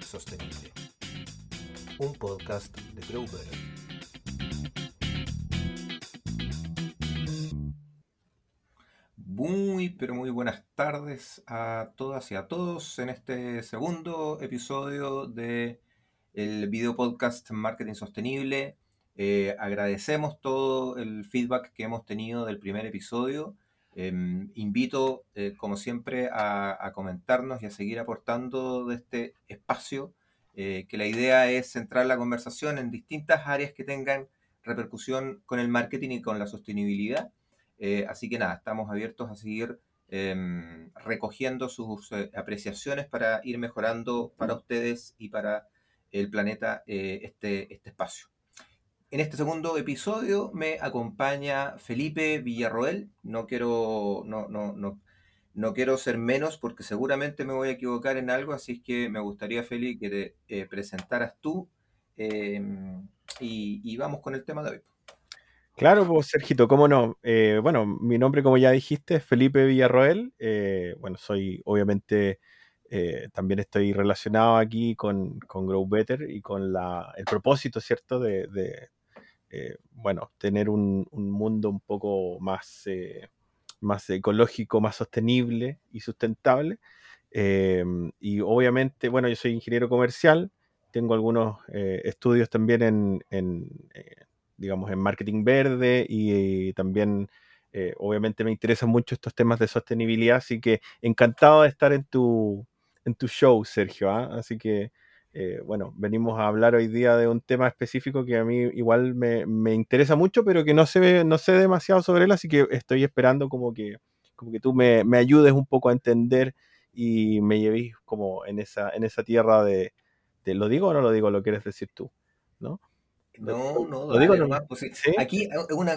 Sostenible, un podcast de Grover. Muy, pero muy buenas tardes a todas y a todos en este segundo episodio de video podcast Marketing Sostenible. Eh, agradecemos todo el feedback que hemos tenido del primer episodio Em, invito, eh, como siempre, a, comentarnos y a seguir aportando de este espacio, eh, que la idea es centrar la conversación en distintas áreas que tengan repercusión con el marketing y con la sostenibilidad. Eh, así que nada, estamos abiertos a seguir em, recogiendo sus apreciaciones para ir mejorando para ustedes y para el planeta este, este espacio. En este segundo episodio me acompaña Felipe Villarroel. No quiero, no, no, no, no quiero ser menos porque seguramente me voy a equivocar en algo, así que me gustaría, Felipe, que te eh, presentaras tú em, y, vamos con el tema de hoy. Claro, pues Sergito, cómo no. Eh, bueno, mi nombre, como ya dijiste, es Felipe Villarroel. Eh, bueno, soy obviamente también estoy relacionado aquí con, con Grow Better y con la, el propósito, ¿cierto?, de, eh, bueno, tener un, mundo un poco más, eh, más ecológico, más sostenible y sustentable. Em, y obviamente, bueno, yo soy ingeniero comercial, tengo algunos eh, estudios también en, digamos, en marketing verde y, también, obviamente, me interesan mucho estos temas de sostenibilidad, así que encantado de estar en tu, en tu show, Sergio. ¿ah? Así que eh, bueno, venimos a hablar hoy día de un tema específico que a mí igual me, interesa mucho, pero que no sé, no sé demasiado sobre él, así que estoy esperando como que, como que tú me, ayudes un poco a entender y me lleves como en esa, en esa tierra de, ¿lo digo o no lo digo? ¿Lo quieres decir tú? ¿No? No, no, ¿Lo digo nomás. Pues Aquí eh,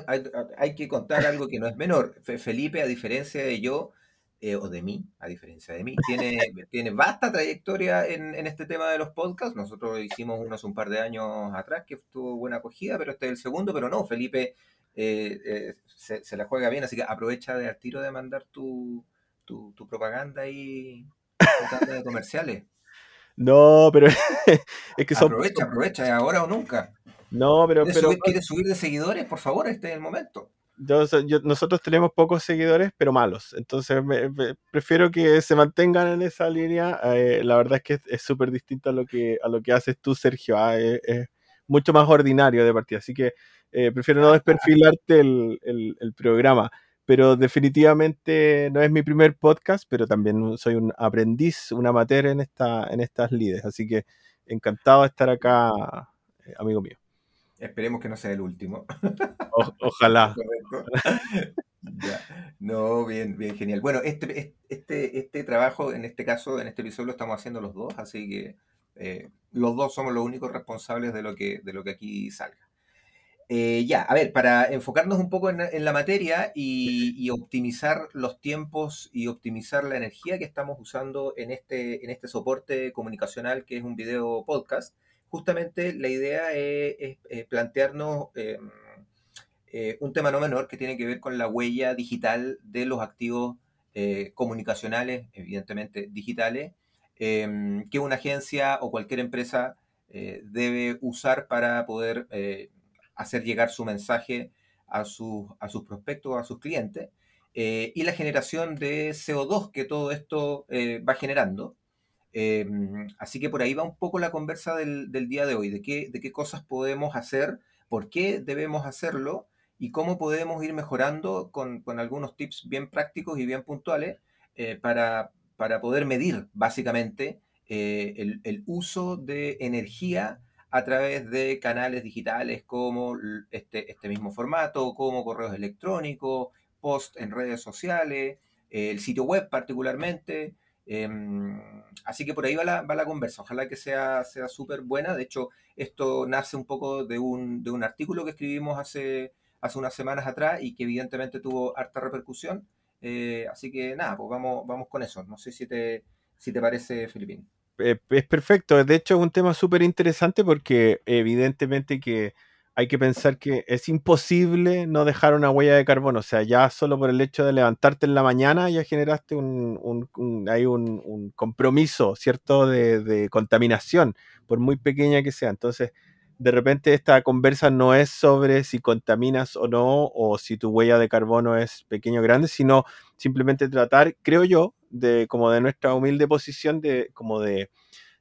hay, hay, que contar algo que no es menor. Felipe, a diferencia de yo, eh, o de mí, a diferencia de mí, tiene, tiene vasta trayectoria en, este tema de los podcasts. Nosotros hicimos unos un par de años atrás que tuvo buena acogida, pero este es el segundo, pero no, Felipe eh, eh, se, la juega bien, así que aprovecha de al tiro de mandar tu, tu, propaganda y de comerciales. No, pero es que son... Aprovecha, aprovecha, ahora o nunca. No, pero... ¿Quieres, pero... Subir, ¿Quieres subir de seguidores? Por favor, este es el momento nosotros tenemos pocos seguidores, pero malos. Entonces prefiero que se mantengan en esa línea. Eh, la verdad es que es súper distinto a lo que a lo que haces tú, Sergio. Ah, es, mucho más ordinario de partida. Así que eh, prefiero no desperfilarte el, el, programa. Pero definitivamente no es mi primer podcast, pero también soy un aprendiz, un amateur en, esta, en estas lides. Así que encantado de estar acá, eh, amigo mío. Esperemos que no sea el último. ojalá. No, bien, bien, genial. Bueno, este, este, este trabajo, en este caso, en este episodio, lo estamos haciendo los dos, así que eh, los dos somos los únicos responsables de lo que, de lo que aquí salga. Eh, ya, a ver, para enfocarnos un poco en, la materia y, y, optimizar los tiempos y optimizar la energía que estamos usando en este, en este soporte comunicacional que es un video podcast, justamente la idea es, plantearnos em, eh, un tema no menor que tiene que ver con la huella digital de los activos eh, comunicacionales, evidentemente digitales, em, que una agencia o cualquier empresa eh, debe usar para poder hacer llegar su mensaje a, sus, a sus prospectos, a sus clientes, y la generación de CO2 que todo esto va generando. Em, así que por ahí va un poco la conversa del, día de hoy, de qué, cosas podemos hacer, por qué debemos hacerlo y cómo podemos ir mejorando con, algunos tips bien prácticos y bien puntuales eh, para, poder medir básicamente eh, el, uso de energía a través de canales digitales como este, este mismo formato, como correos electrónicos, post en redes sociales, el sitio web particularmente, Em, así que por ahí va la, conversa. Ojalá que sea súper buena. De hecho, esto nace un poco de un, de un artículo que escribimos hace, hace unas semanas atrás y que evidentemente tuvo harta repercusión. Eh, así que nada, pues vamos, vamos con eso. No sé si te, si te parece, Filipín. Eh, es perfecto. De hecho, es un tema súper interesante porque evidentemente que hay que pensar que es imposible no dejar una huella de carbono. O sea, ya solo por el hecho de levantarte en la mañana ya generaste un, hay un, compromiso, ¿cierto?, de, contaminación, por muy pequeña que sea. Entonces, de repente esta conversa no es sobre si contaminas o no, o si tu huella de carbono es pequeño o grande, sino simplemente tratar, creo yo, de como de nuestra humilde posición de como de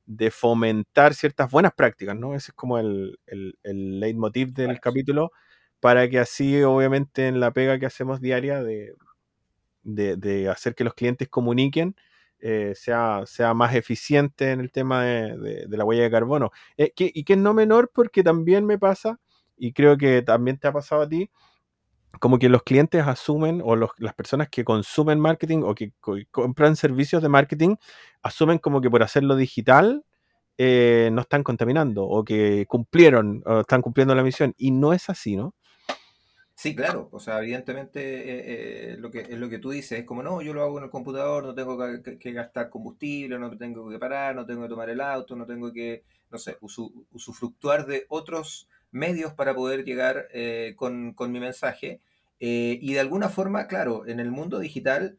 de fomentar ciertas buenas prácticas, ¿no? Ese es como el, el, el leitmotiv del capítulo, para que así, obviamente, en la pega que hacemos diaria de, de, hacer que los clientes comuniquen, eh, sea, sea más eficiente en el tema de, la huella de carbono. Eh, y que es no menor porque también me pasa, y creo que también te ha pasado a ti, como que los clientes asumen, o las personas que consumen marketing o que compran servicios de marketing, asumen como que por hacerlo digital eh, no están contaminando o que cumplieron o están cumpliendo la misión. Y no es así, ¿no? Sí, claro. O sea, evidentemente eh, eh, lo que, es lo que tú dices. Es como, no, yo lo hago en el computador, no tengo que, gastar combustible, no tengo que parar, no tengo que tomar el auto, no tengo que, no sé, usufructuar de otros medios para poder llegar con, con, mi mensaje. y de alguna forma, claro, en el mundo digital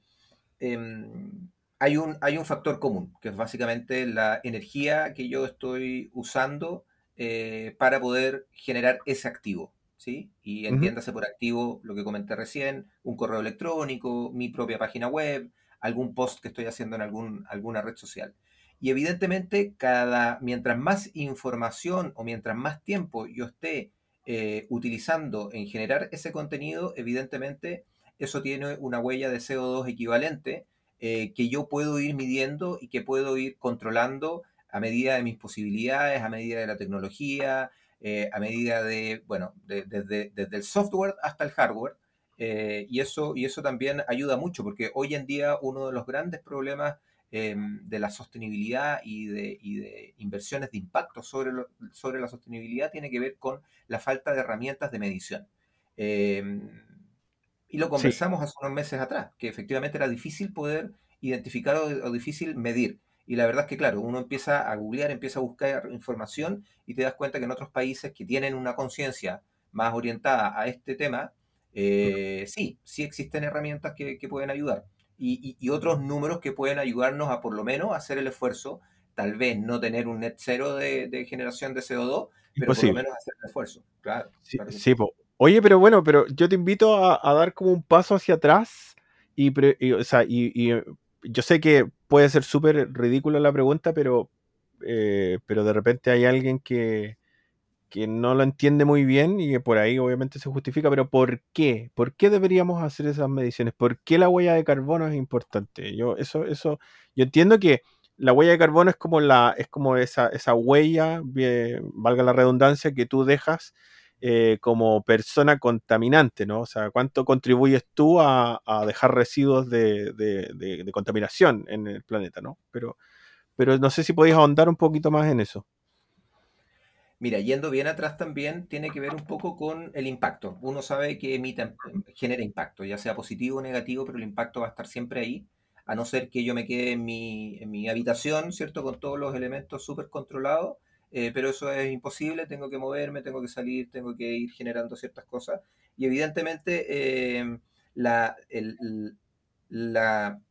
em, hay un, hay un factor común, que es básicamente la energía que yo estoy usando eh, para poder generar ese activo. ¿sí? Y entiéndase por activo lo que comenté recién, un correo electrónico, mi propia página web, algún post que estoy haciendo en algún, alguna red social. Y evidentemente, cada, mientras más información o mientras más tiempo yo esté eh, utilizando en generar ese contenido, evidentemente eso tiene una huella de CO2 equivalente eh, que yo puedo ir midiendo y que puedo ir controlando a medida de mis posibilidades, a medida de la tecnología, eh, a medida de, bueno, desde el software hasta el hardware. Y, eso, y eso también ayuda mucho, porque hoy en día uno de los grandes problemas de la sostenibilidad y de, y de, inversiones de impacto sobre, sobre la sostenibilidad tiene que ver con la falta de herramientas de medición. Y lo conversamos hace unos meses atrás, que efectivamente era difícil poder identificar o, difícil medir. Y la verdad es que, claro, uno empieza a googlear, empieza a buscar información y te das cuenta que en otros países que tienen una conciencia más orientada a este tema, eh, sí, sí existen herramientas que, pueden ayudar. Y, otros números que pueden ayudarnos a por lo menos hacer el esfuerzo, tal vez no tener un net cero de, generación de CO2, pero por lo menos hacer el esfuerzo. Claro. Sí, sí Oye, pero bueno, pero yo te invito a, dar como un paso hacia atrás y, o sea, y, eh, yo sé que puede ser súper ridícula la pregunta, pero, eh, pero de repente hay alguien que, que no lo entiende muy bien y que por ahí obviamente se justifica, pero ¿por qué? ¿Por qué deberíamos hacer esas mediciones? ¿Por qué la huella de carbono es importante? Yo eso eso yo entiendo que la huella de carbono es como la es como esa esa huella, valga la redundancia que tú dejas eh, como persona contaminante, ¿no? O sea, ¿cuánto contribuyes tú a, dejar residuos de, contaminación en el planeta, ¿no? Pero, pero no sé si podéis ahondar un poquito más en eso. Mira, yendo bien atrás también tiene que ver un poco con el impacto. Uno sabe que emite, genera impacto, ya sea positivo o negativo, pero el impacto va a estar siempre ahí, a no ser que yo me quede en mi, en mi habitación, ¿cierto? Con todos los elementos súper controlados eh, pero eso es imposible, tengo que moverme, tengo que salir, tengo que ir generando ciertas cosas. Y evidentemente eh, la, la,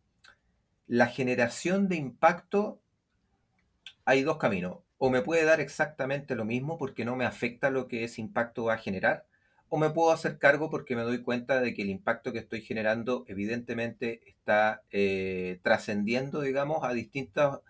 la generación de impacto hay dos caminos. O me puede dar exactamente lo mismo porque no me afecta lo que ese impacto va a generar, o me puedo hacer cargo porque me doy cuenta de que el impacto que estoy generando evidentemente está eh, trascendiendo, digamos, a distintas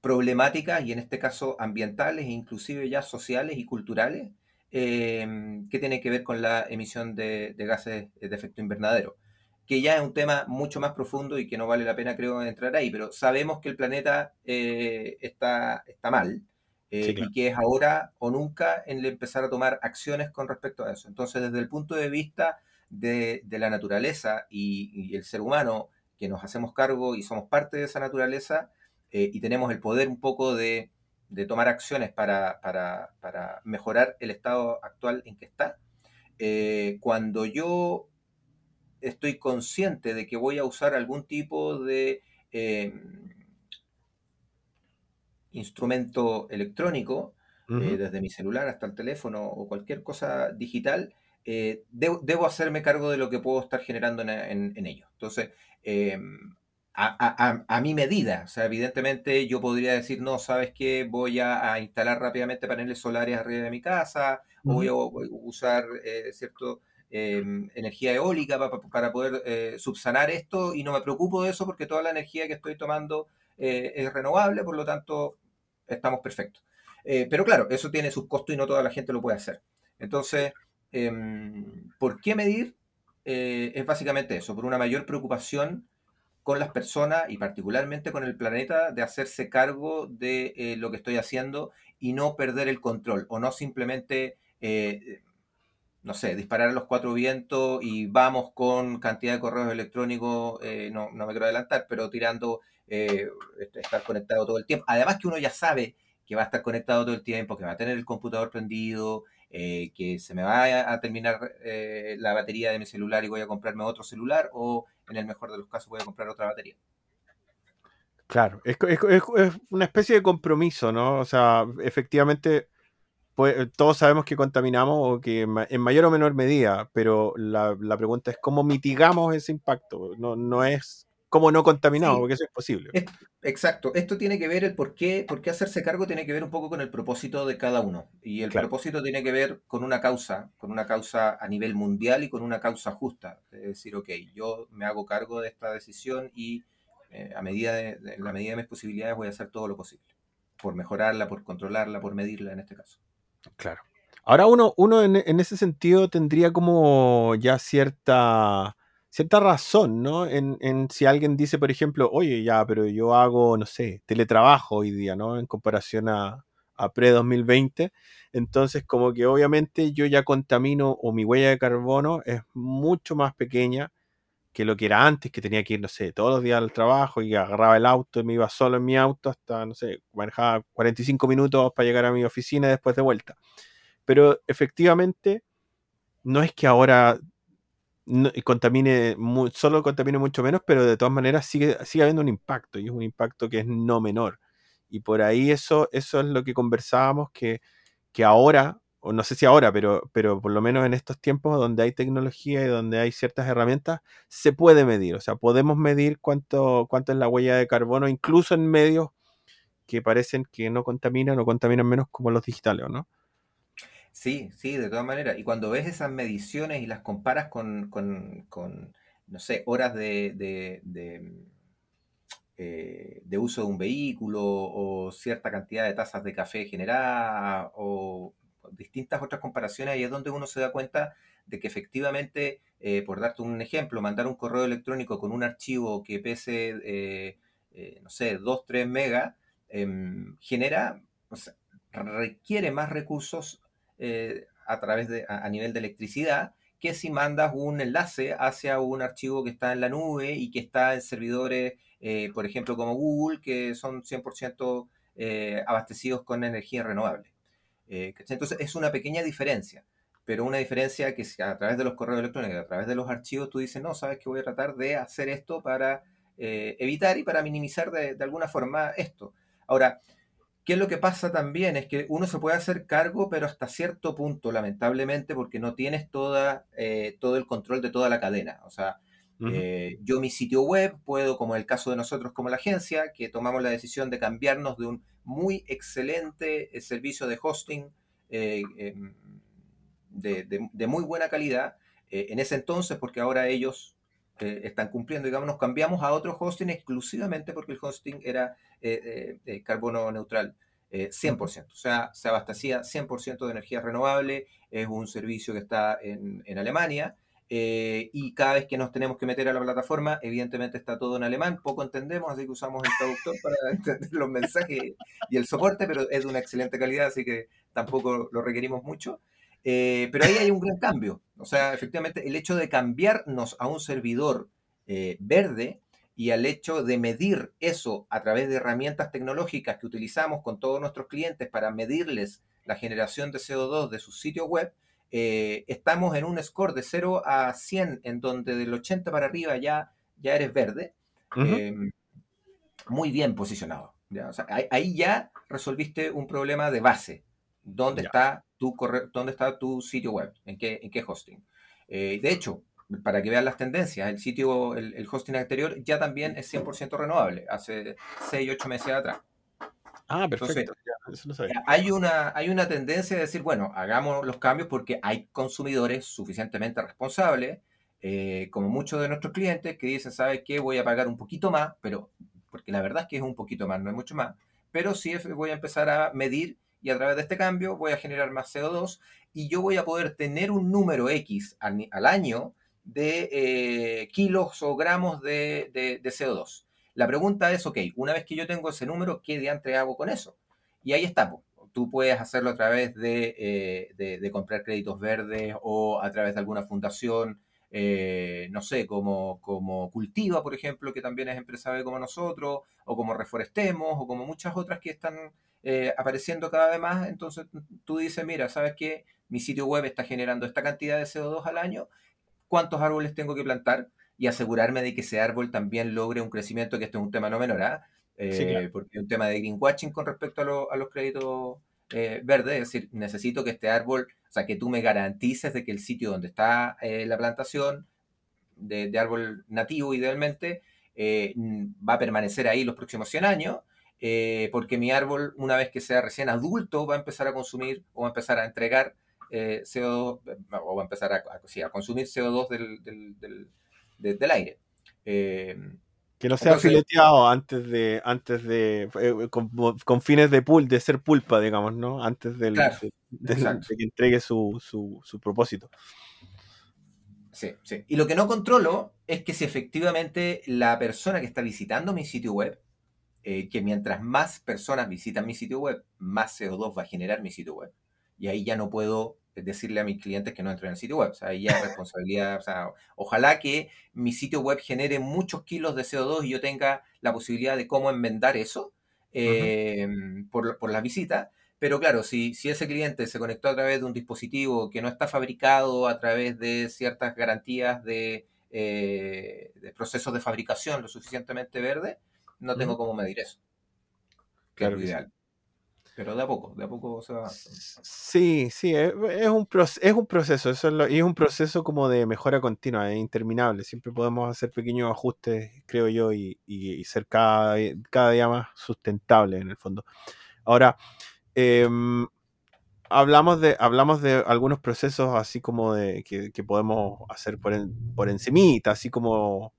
problemáticas, y en este caso ambientales, e inclusive ya sociales y culturales, em, que tienen que ver con la emisión de, gases de efecto invernadero, que ya es un tema mucho más profundo y que no vale la pena, creo, entrar ahí, pero sabemos que el planeta eh, está, está mal. Eh, y que es ahora o nunca en empezar a tomar acciones con respecto a eso. Entonces, desde el punto de vista de, la naturaleza y, el ser humano, que nos hacemos cargo y somos parte de esa naturaleza, eh, y tenemos el poder un poco de, tomar acciones para, mejorar el estado actual en que está, cuando yo estoy consciente de que voy a usar algún tipo de em, instrumento electrónico, desde mi celular hasta el teléfono o cualquier cosa digital, debo, hacerme cargo de lo que puedo estar generando en, ello. Entonces, em, a, mi medida. O sea, evidentemente yo podría decir, no, ¿sabes qué? Voy a, instalar rápidamente paneles solares arriba de mi casa, o voy a, usar, eh, ¿cierto? Em, energía eólica para, poder eh, subsanar esto y no me preocupo de eso porque toda la energía que estoy tomando eh, es renovable, por lo tanto estamos perfectos. pero claro, eso tiene sus costos y no toda la gente lo puede hacer. Entonces, em, ¿por qué medir? es básicamente eso, por una mayor preocupación con las personas y particularmente con el planeta de hacerse cargo de eh, lo que estoy haciendo y no perder el control o no simplemente, eh, no sé, disparar a los cuatro vientos y vamos con cantidad de correos electrónicos, eh, no, no, me quiero adelantar, pero tirando, estar conectado todo el tiempo. Además que uno ya sabe que va a estar conectado todo el tiempo, que va a tener el computador prendido, que se me va a, terminar la batería de mi celular y voy a comprarme otro celular o en el mejor de los casos voy a comprar otra batería. Claro, es, una especie de compromiso, ¿no? O sea, efectivamente, pues, todos sabemos que contaminamos o que en mayor o menor medida, pero la, pregunta es cómo mitigamos ese impacto. No, no es cómo no contaminamos, porque eso es posible. exacto, esto tiene que ver el por qué, por qué hacerse cargo, tiene que ver un poco con el propósito de cada uno. Y el propósito tiene que ver con una causa, con una causa a nivel mundial y con una causa justa. Es decir, ok, yo me hago cargo de esta decisión y eh, a medida de, la medida de mis posibilidades voy a hacer todo lo posible. Por mejorarla, por controlarla, por medirla en este caso. Claro. Ahora uno, uno en ese sentido tendría como ya cierta cierta razón, ¿no? En, si alguien dice, por ejemplo, oye, ya, pero yo hago, no sé, teletrabajo hoy día, ¿no? En comparación a, pre-2020. Entonces, como que obviamente yo ya contamino o mi huella de carbono es mucho más pequeña que lo que era antes, que tenía que ir, no sé, todos los días al trabajo y agarraba el auto y me iba solo en mi auto hasta, no sé, manejaba 45 minutos para llegar a mi oficina y después de vuelta. Pero efectivamente, no es que ahora contamine, solo contamine mucho menos, pero de todas maneras sigue, sigue habiendo un impacto y es un impacto que es no menor. Y por ahí eso, eso es lo que conversábamos, que, que ahora, o no sé si ahora, pero, pero por lo menos en estos tiempos donde hay tecnología y donde hay ciertas herramientas, se puede medir. O sea, podemos medir cuánto, cuánto es la huella de carbono, incluso en medios que parecen que no contaminan o contaminan menos como los digitales, ¿no? Sí, sí, de todas maneras. Y cuando ves esas mediciones y las comparas con, no sé, horas de, eh, de, uso de un vehículo o cierta cantidad de tazas de café generada o distintas otras comparaciones, ahí es donde uno se da cuenta de que efectivamente, eh, por darte un ejemplo, mandar un correo electrónico con un archivo que pese, eh, no sé, 2, 3 megas, genera, o sea, requiere más recursos eh, a través de, a, nivel de electricidad, que si mandas un enlace hacia un archivo que está en la nube y que está en servidores, eh, por ejemplo, como Google, que son 100% eh, abastecidos con energía renovable. Entonces, es una pequeña diferencia, pero una diferencia que a través de los correos electrónicos, a través de los archivos, tú dices, no, sabes que voy a tratar de hacer esto para evitar y para minimizar de, de alguna forma esto. Ahora, ¿Qué es lo que pasa también? Es que uno se puede hacer cargo, pero hasta cierto punto, lamentablemente, porque no tienes toda, eh, todo el control de toda la cadena. O sea, eh, yo mi sitio web puedo, como en el caso de nosotros como la agencia, que tomamos la decisión de cambiarnos de un muy excelente eh, servicio de hosting em, de, muy buena calidad, en ese entonces, porque ahora ellos están cumpliendo, digamos, nos cambiamos a otro hosting exclusivamente porque el hosting era eh, eh, carbono neutral. 100%, o sea, se abastecía 100% de energía renovable, es un servicio que está en, Alemania, y cada vez que nos tenemos que meter a la plataforma, evidentemente está todo en alemán, poco entendemos, así que usamos el traductor para entender los mensajes y el soporte, pero es de una excelente calidad, así que tampoco lo requerimos mucho. pero ahí hay un gran cambio, o sea, efectivamente, el hecho de cambiarnos a un servidor verde y al hecho de medir eso a través de herramientas tecnológicas que utilizamos con todos nuestros clientes para medirles la generación de CO2 de su sitio web, eh, estamos en un score de 0 a 100, en donde del 80 para arriba ya, ya eres verde, em, muy bien posicionado. ahí ya resolviste un problema de base. dónde, está tu dónde está tu sitio web, en qué, en qué hosting. Eh, de hecho, para que vean las tendencias, el sitio, el, hosting anterior ya también es 100% renovable, hace 6, 8 meses atrás. Ah, perfecto. Hay, una, tendencia de decir, bueno, hagamos los cambios porque hay consumidores suficientemente responsables, eh, como muchos de nuestros clientes, que dicen, ¿sabes qué? Voy a pagar un poquito más, pero porque la verdad es que es un poquito más, no es mucho más, pero sí voy a empezar a medir y a través de este cambio voy a generar más CO2 y yo voy a poder tener un número X al, año de eh, kilos o gramos de, de, CO2. La pregunta es, ok, una vez que yo tengo ese número, ¿qué diantre hago con eso? Y ahí está, tú puedes hacerlo a través eh, de, de, comprar créditos verdes o a través de alguna fundación, eh, no sé, como, como Cultiva, por ejemplo, que también es empresario como nosotros, o como Reforestemos, o como muchas otras que están eh, apareciendo cada vez más, entonces tú dices, mira, ¿sabes qué? Mi sitio web está generando esta cantidad de CO2 al año, ¿cuántos árboles tengo que plantar? Y asegurarme de que ese árbol también logre un crecimiento, que este es un tema no menor, ¿ah? Porque es un tema de greenwashing con respecto a, los créditos eh, verdes, es decir, necesito que este árbol, o sea, que tú me garantices de que el sitio donde está la plantación de, árbol nativo, idealmente, va a permanecer ahí los próximos 100 años, eh, porque mi árbol, una vez que sea recién adulto, va a empezar a consumir o va a empezar a entregar eh, CO2, o va a empezar a, a, consumir CO2 del, del, aire. Eh, que no sea fileteado antes de, antes de con, fines de pul, de ser pulpa, digamos, ¿no? Antes del, de, que entregue su, su, su propósito. Sí, sí. Y lo que no controlo es que si efectivamente la persona que está visitando mi sitio web eh, que mientras más personas visitan mi sitio web, más CO2 va a generar mi sitio web. Y ahí ya no puedo decirle a mis clientes que no entren el sitio web. O sea, ahí ya es responsabilidad. O sea, ojalá que mi sitio web genere muchos kilos de CO2 y yo tenga la posibilidad de cómo enmendar eso eh, por, por las visitas. Pero claro, si, si ese cliente se conectó a través de un dispositivo que no está fabricado a través de ciertas garantías de, eh, de procesos de fabricación lo suficientemente verde, no tengo cómo medir eso. claro ideal. Pero de a poco, de a poco se va. Sí, sí, es, un, es un proceso, eso y es un proceso como de mejora continua, es interminable. Siempre podemos hacer pequeños ajustes, creo yo, y, ser cada, cada, día más sustentable en el fondo. Ahora, em, hablamos, de, hablamos de algunos procesos así como de que, podemos hacer por, por encimita, así como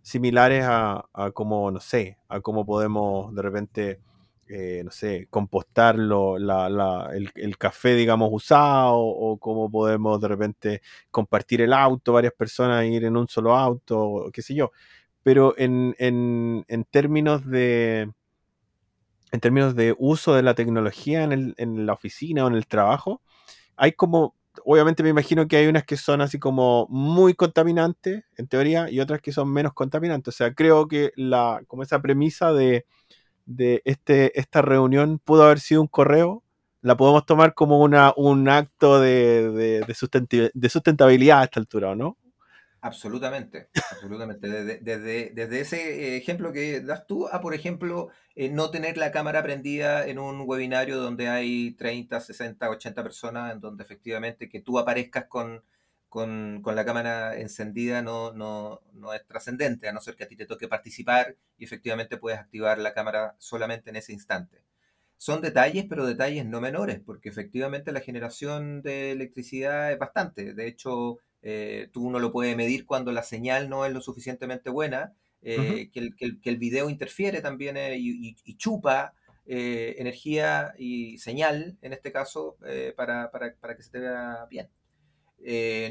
similares a, a cómo, no sé, a cómo podemos de repente, eh, no sé, compostar el, café, digamos, usado, o cómo podemos de repente compartir el auto, varias personas ir en un solo auto, qué sé yo. Pero en, en, en términos de en términos de uso de la tecnología en, en la oficina o en el trabajo, hay como obviamente me imagino que hay unas que son así como muy contaminantes, en teoría, y otras que son menos contaminantes. O sea, creo que la, como esa premisa de, de este, esta reunión pudo haber sido un correo, la podemos tomar como una, un acto de, de, de sustentabilidad a esta altura, ¿no? Absolutamente, absolutamente. Desde, desde, ese ejemplo que das tú a, por ejemplo, eh, no tener la cámara prendida en un webinario donde hay 30, 60, 80 personas, en donde efectivamente que tú aparezcas con, con, con la cámara encendida no, no, no es trascendente, a no ser que a ti te toque participar y efectivamente puedes activar la cámara solamente en ese instante. Son detalles, pero detalles no menores, porque efectivamente la generación de electricidad es bastante. De hecho, eh, tú uno lo puede medir cuando la señal no es lo suficientemente buena, eh, que, el, que, el, video interfiere también eh, y, chupa energía y señal, en este caso, para, para, para, que se te vea bien.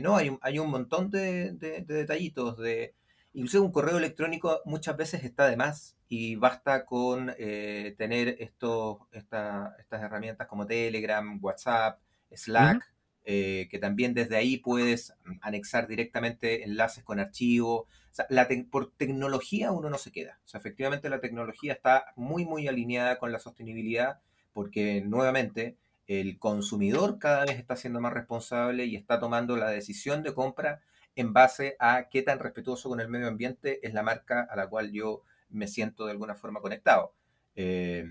No, hay, hay un montón de, de, detallitos, de, incluso un correo electrónico muchas veces está de más y basta con tener estos, estas herramientas como Telegram, WhatsApp, Slack, eh, que también desde ahí puedes anexar directamente enlaces con archivos. por tecnología uno no se queda. O sea, efectivamente la tecnología está muy, muy alineada con la sostenibilidad porque nuevamente el consumidor cada vez está siendo más responsable y está tomando la decisión de compra en base a qué tan respetuoso con el medio ambiente es la marca a la cual yo me siento de alguna forma conectado. Eh,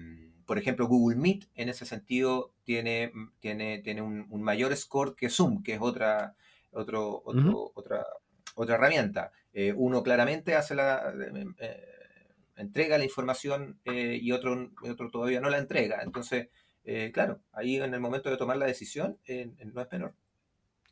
por ejemplo, Google Meet en ese sentido tiene, tiene, tiene un, mayor score que Zoom, que es otra, otro, otra, otra herramienta. uno claramente hace la, entrega la información y, otro, otro todavía no la entrega. Entonces, claro, ahí en el momento de tomar la decisión no es menor.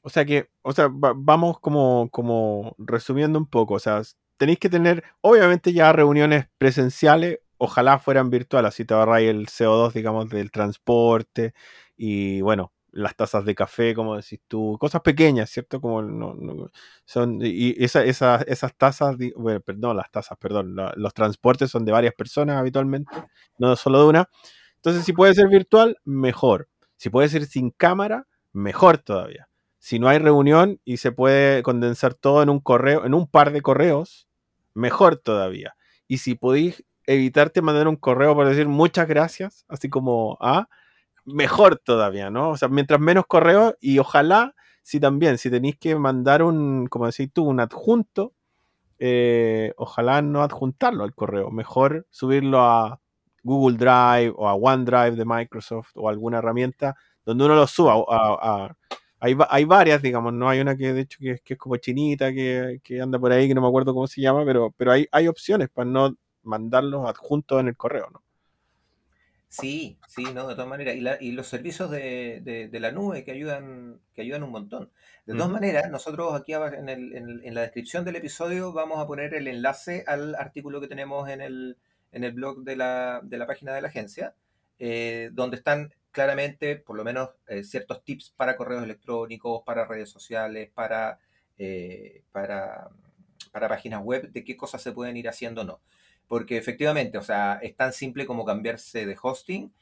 O sea que, o sea, vamos como, como resumiendo un poco. O sea, tenéis que tener, obviamente, ya reuniones presenciales, ojalá fueran virtuales, así te ahorráis el CO2, digamos, del transporte y bueno, las tazas de café, como decís tú, cosas pequeñas, ¿cierto? Como no, son, y esa, esas tazas, bueno, perdón, las tazas, perdón, los transportes son de varias personas habitualmente, no solo de una. Entonces, si puede ser virtual, mejor. Si puede ser sin cámara, mejor todavía. Si no hay reunión y se puede condensar todo en un correo, en un par de correos, mejor todavía. Y si podéis evitarte mandar un correo para decir muchas gracias, así como a, ah, mejor todavía, ¿no? O sea, mientras menos correos y ojalá, si también, si tenéis que mandar un, como decís tú, un adjunto, eh, ojalá no adjuntarlo al correo, mejor subirlo a Google Drive o a OneDrive de Microsoft o alguna herramienta donde uno lo suba a, hay, hay, varias, digamos, ¿no? Hay una que de hecho que, es como chinita, que, que, anda por ahí, que no me acuerdo cómo se llama, pero, pero hay, hay opciones para no mandarlos adjuntos en el correo, ¿no? Sí, sí, no, de todas maneras. Y, los servicios de, la nube que ayudan, que ayudan un montón. De todas maneras, nosotros aquí en, la descripción del episodio vamos a poner el enlace al artículo que tenemos en el, blog de la, página de la agencia, eh, donde están claramente, por lo menos, eh, ciertos tips para correos electrónicos, para redes sociales, para, eh, para, para páginas web, de qué cosas se pueden ir haciendo o no. Porque efectivamente, o sea, es tan simple como cambiarse de hosting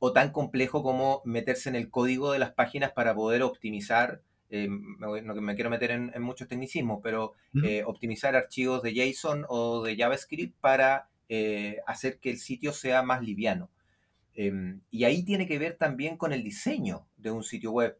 o tan complejo como meterse en el código de las páginas para poder optimizar, eh, no me quiero meter en, muchos tecnicismos, pero eh, optimizar archivos de JSON o de JavaScript para hacer que el sitio sea más liviano. Em, y ahí tiene que ver también con el diseño de un sitio web.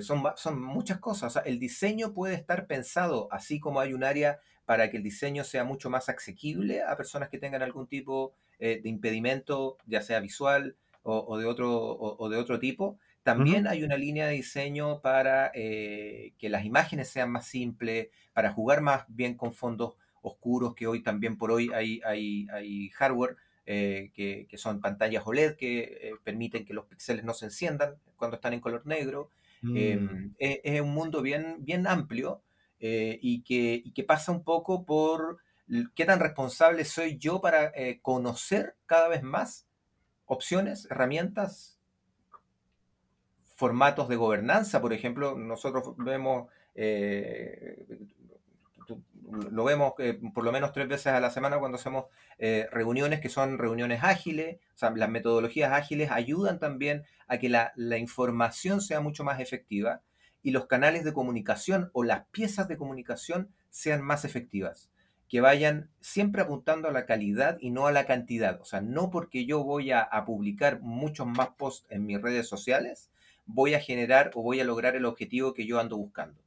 son, son muchas cosas. el diseño puede estar pensado así como hay un área para que el diseño sea mucho más asequible a personas que tengan algún tipo eh, de impedimento, ya sea visual o, de, otro, o, de otro tipo. También hay una línea de diseño para eh, que las imágenes sean más simples, para jugar más bien con fondos oscuros, que hoy también por hoy hay, hay, hardware eh, que, son pantallas OLED que permiten que los píxeles no se enciendan cuando están en color negro. Em, mm. es, un mundo bien, bien amplio eh, y, que, pasa un poco por qué tan responsable soy yo para eh, conocer cada vez más opciones, herramientas, formatos de gobernanza. Por ejemplo, nosotros vemos, eh, lo vemos por lo menos tres veces a la semana cuando hacemos reuniones que son reuniones ágiles. O sea, las metodologías ágiles ayudan también a que la, información sea mucho más efectiva y los canales de comunicación o las piezas de comunicación sean más efectivas, que vayan siempre apuntando a la calidad y no a la cantidad. O sea, no porque yo voy a, publicar muchos más posts en mis redes sociales, voy a generar o voy a lograr el objetivo que yo ando buscando.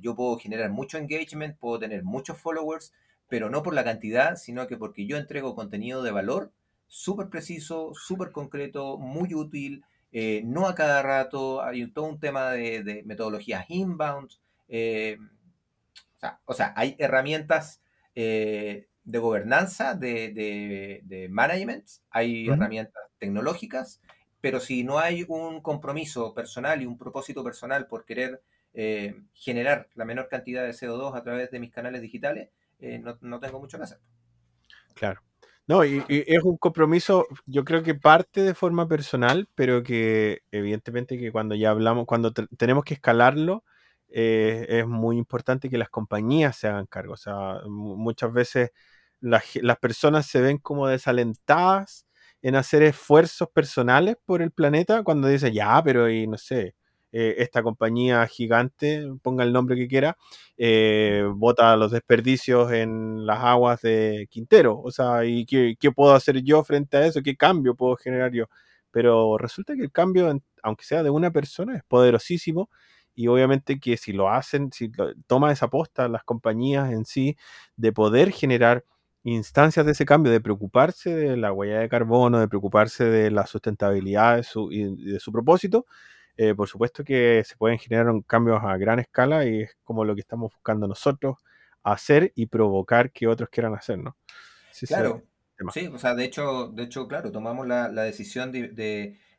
Yo puedo generar mucho engagement, puedo tener muchos followers, pero no por la cantidad, sino que porque yo entrego contenido de valor súper preciso, súper concreto, muy útil, eh, no a cada rato, hay todo un tema de, metodologías inbound. Eh, o, sea, hay herramientas eh, de gobernanza, de, management, hay herramientas tecnológicas, pero si no hay un compromiso personal y un propósito personal por querer generar la menor cantidad de CO2 a través de mis canales digitales, no, no tengo mucho que hacer. Claro. No, y, es un compromiso, yo creo que parte de forma personal, pero que evidentemente que cuando ya hablamos, cuando tenemos que escalarlo, eh, es muy importante que las compañías se hagan cargo. O sea, muchas veces las, las personas se ven como desalentadas en hacer esfuerzos personales por el planeta cuando dicen, ya, pero y no sé, eh, esta compañía gigante, ponga el nombre que quiera, eh, bota los desperdicios en las aguas de Quintero. O sea, ¿y qué, puedo hacer yo frente a eso? ¿Qué cambio puedo generar yo? Pero resulta que el cambio, aunque sea de una persona, es poderosísimo y obviamente que si lo hacen, si toma esa posta las compañías en sí de poder generar instancias de ese cambio, de preocuparse de la huella de carbono, de preocuparse de la sustentabilidad de su, y de su propósito, eh, por supuesto que se pueden generar cambios a gran escala y es como lo que estamos buscando nosotros hacer y provocar que otros quieran hacer, ¿no? claro, sí, o sea, de hecho, de hecho claro, tomamos la, decisión de,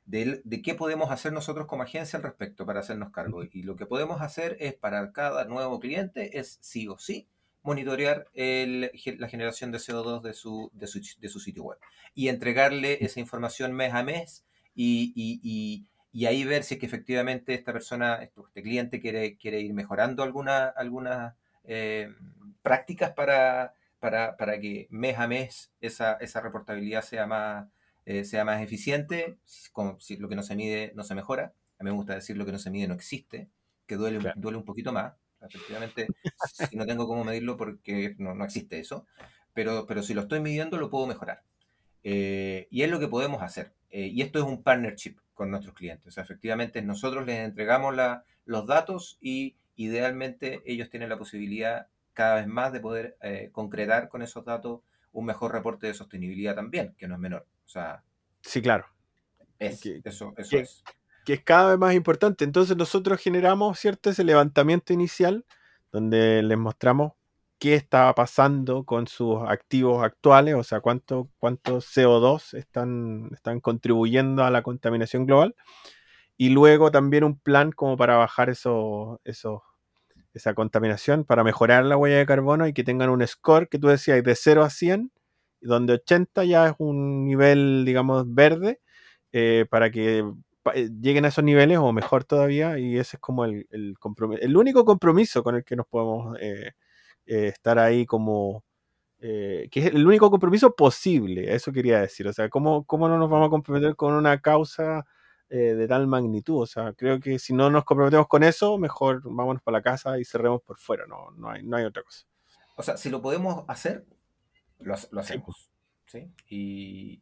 de, qué podemos hacer nosotros como agencia al respecto para hacernos cargo. Y lo que podemos hacer es para cada nuevo cliente es sí o sí monitorear la generación de CO2 de su, de su, sitio web y entregarle esa información mes a mes y, ahí ver si es que efectivamente esta persona, este cliente quiere, quiere ir mejorando algunas alguna, eh, prácticas para, para, que mes a mes esa, esa reportabilidad sea más, eh, sea más eficiente, como si lo que no se mide no se mejora. A mí me gusta decir lo que no se mide no existe, que duele, duele un poquito más, Efectivamente, si no tengo cómo medirlo porque no, no, existe eso, pero, pero si lo estoy midiendo lo puedo mejorar. Eh, y es lo que podemos hacer. Eh, y esto es un partnership con nuestros clientes. O sea, efectivamente, nosotros les entregamos la, los datos y idealmente ellos tienen la posibilidad cada vez más de poder eh, concretar con esos datos un mejor reporte de sostenibilidad también, que no es menor. O sea, sí, claro. Es, eso, eso es que es cada vez más importante. Entonces nosotros generamos, ¿cierto? Ese levantamiento inicial donde les mostramos qué estaba pasando con sus activos actuales, o sea, cuánto, cuánto CO2 están, están contribuyendo a la contaminación global. Y luego también un plan como para bajar eso, eso, esa contaminación, para mejorar la huella de carbono y que tengan un score que tú decías de 0 a 100, donde 80 ya es un nivel, digamos, verde, eh, para que eh, lleguen a esos niveles o mejor todavía y ese es como el, el, el único compromiso con el que nos podemos eh, eh, estar ahí como que es el único compromiso posible, eso quería decir, o sea, ¿cómo, cómo no nos vamos a comprometer con una causa de tal magnitud? O sea, creo que si no nos comprometemos con eso, mejor vámonos para la casa y cerremos por fuera, no, no, hay, no hay otra cosa. O sea, si lo podemos hacer, lo, lo hacemos. ¿sí? y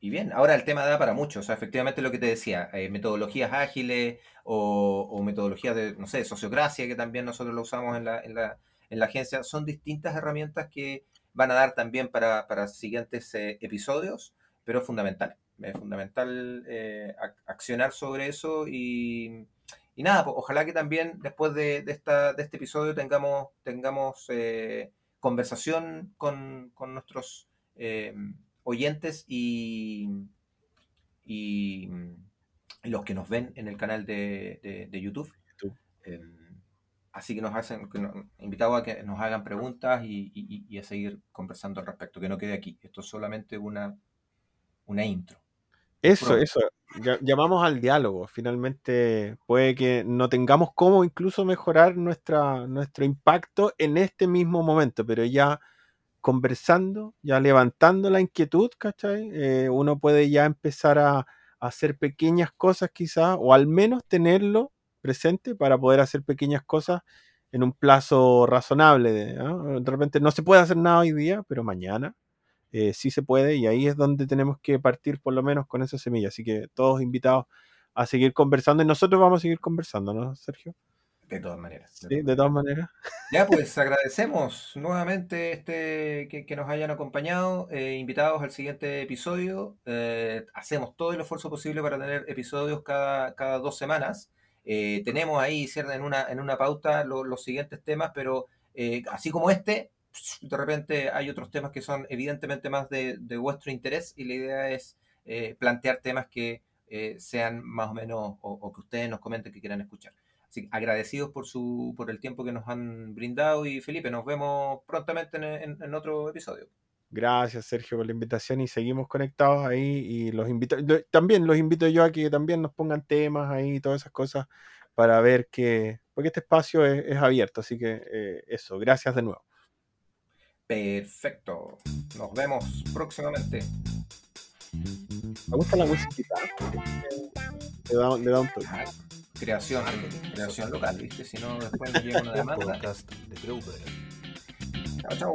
y bien, ahora el tema da para mucho, o sea, efectivamente lo que te decía, eh, metodologías ágiles o, metodologías de, no sé, sociocracia, que también nosotros lo usamos en la, en la, en la agencia, son distintas herramientas que van a dar también para, para siguientes eh, episodios, pero es fundamental, es fundamental eh, accionar sobre eso y, y nada, pues, ojalá que también después de, de, esta, de este episodio tengamos, tengamos conversación con, con nuestros oyentes y, y, los que nos ven en el canal de, YouTube. Em, así que nos hacen, que a que nos hagan preguntas y, a seguir conversando al respecto, que no quede aquí. Esto es solamente una, una intro. Eso, eso. Llamamos al diálogo. Finalmente puede que no tengamos cómo incluso mejorar nuestra, nuestro impacto en este mismo momento, pero ya conversando, ya levantando la inquietud, ¿cachai? Eh, uno puede ya empezar a, hacer pequeñas cosas quizás, o al menos tenerlo presente para poder hacer pequeñas cosas en un plazo razonable. De, repente no se puede hacer nada hoy día, pero mañana eh, sí se puede y ahí es donde tenemos que partir por lo menos con esa semilla. Así que todos invitados a seguir conversando y nosotros vamos a seguir conversando, ¿no, Sergio? De todas maneras. sí, de todas maneras. Ya, pues agradecemos nuevamente este que, nos hayan acompañado, eh, invitados al siguiente episodio. Eh, hacemos todo el esfuerzo posible para tener episodios cada, cada dos semanas. Eh, tenemos ahí, cierto, en una, en una pauta los siguientes temas, pero así como este, de repente hay otros temas que son evidentemente más de, vuestro interés y la idea es plantear temas que sean más o menos o que ustedes nos comenten que quieran escuchar. Así agradecidos por, su, por el tiempo que nos han brindado y Felipe, nos vemos prontamente en, otro episodio. Gracias, Sergio, por la invitación y seguimos conectados ahí. Y los invito, también los invito yo a que también nos pongan temas ahí y todas esas cosas para ver que, porque este espacio es, abierto, así que eh, eso, gracias de nuevo. Perfecto, nos vemos próximamente. Me gusta la música, le da, le da un toque creación, creación local, ¿viste? Si no, después me llega una demanda. Chao, chao.